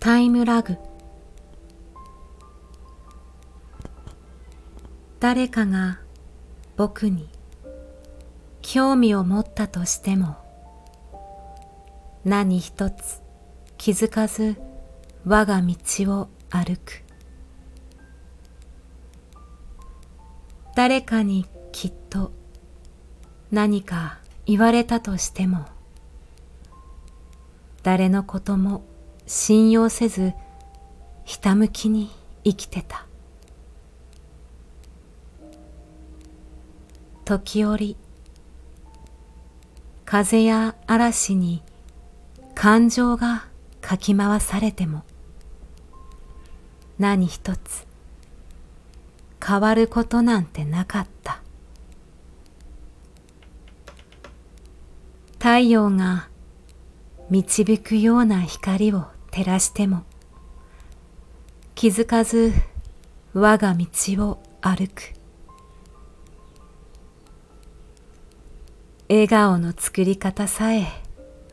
タイムラグ。誰かが僕に興味を持ったとしても何一つ気づかず我が道を歩く。誰かにきっと何か言われたとしても誰のことも信用せずひたむきに生きてた。時折風や嵐に感情がかき回されても何一つ変わることなんてなかった。太陽が導くような光を照らしても気づかず我が道を歩く。笑顔の作り方さえ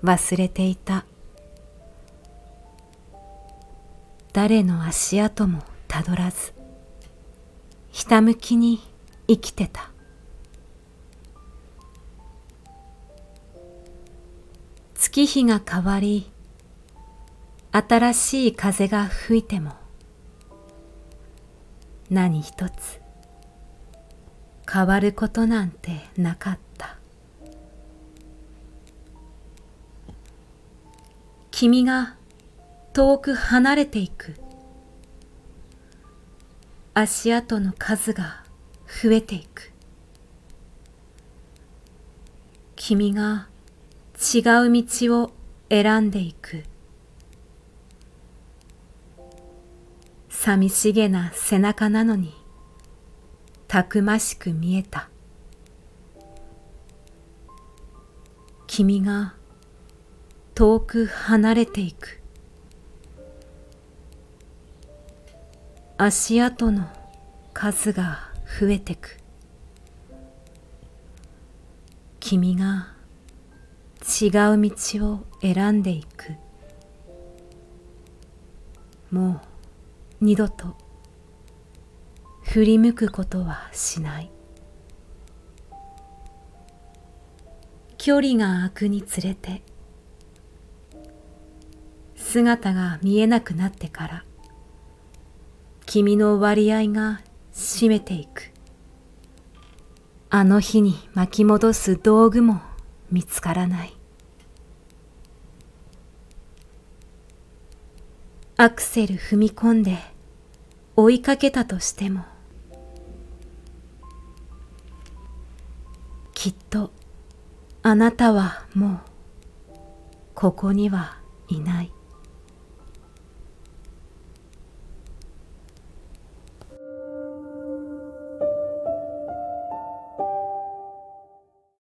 忘れていた。誰の足跡もたどらずひたむきに生きてた。月日が変わり新しい風が吹いても何一つ変わることなんてなかった。君が遠く離れていく。足跡の数が増えていく。君が違う道を選んでいく。寂しげな背中なのにたくましく見えた。君が遠く離れていく。足跡の数が増えてく。君が違う道を選んでいく。もう二度と。振り向くことはしない。距離が空くにつれて姿が見えなくなってから君の割合が占めていく。あの日に巻き戻す道具も見つからない。アクセル踏み込んで追いかけたとしてもきっとあなたはもうここにはいない。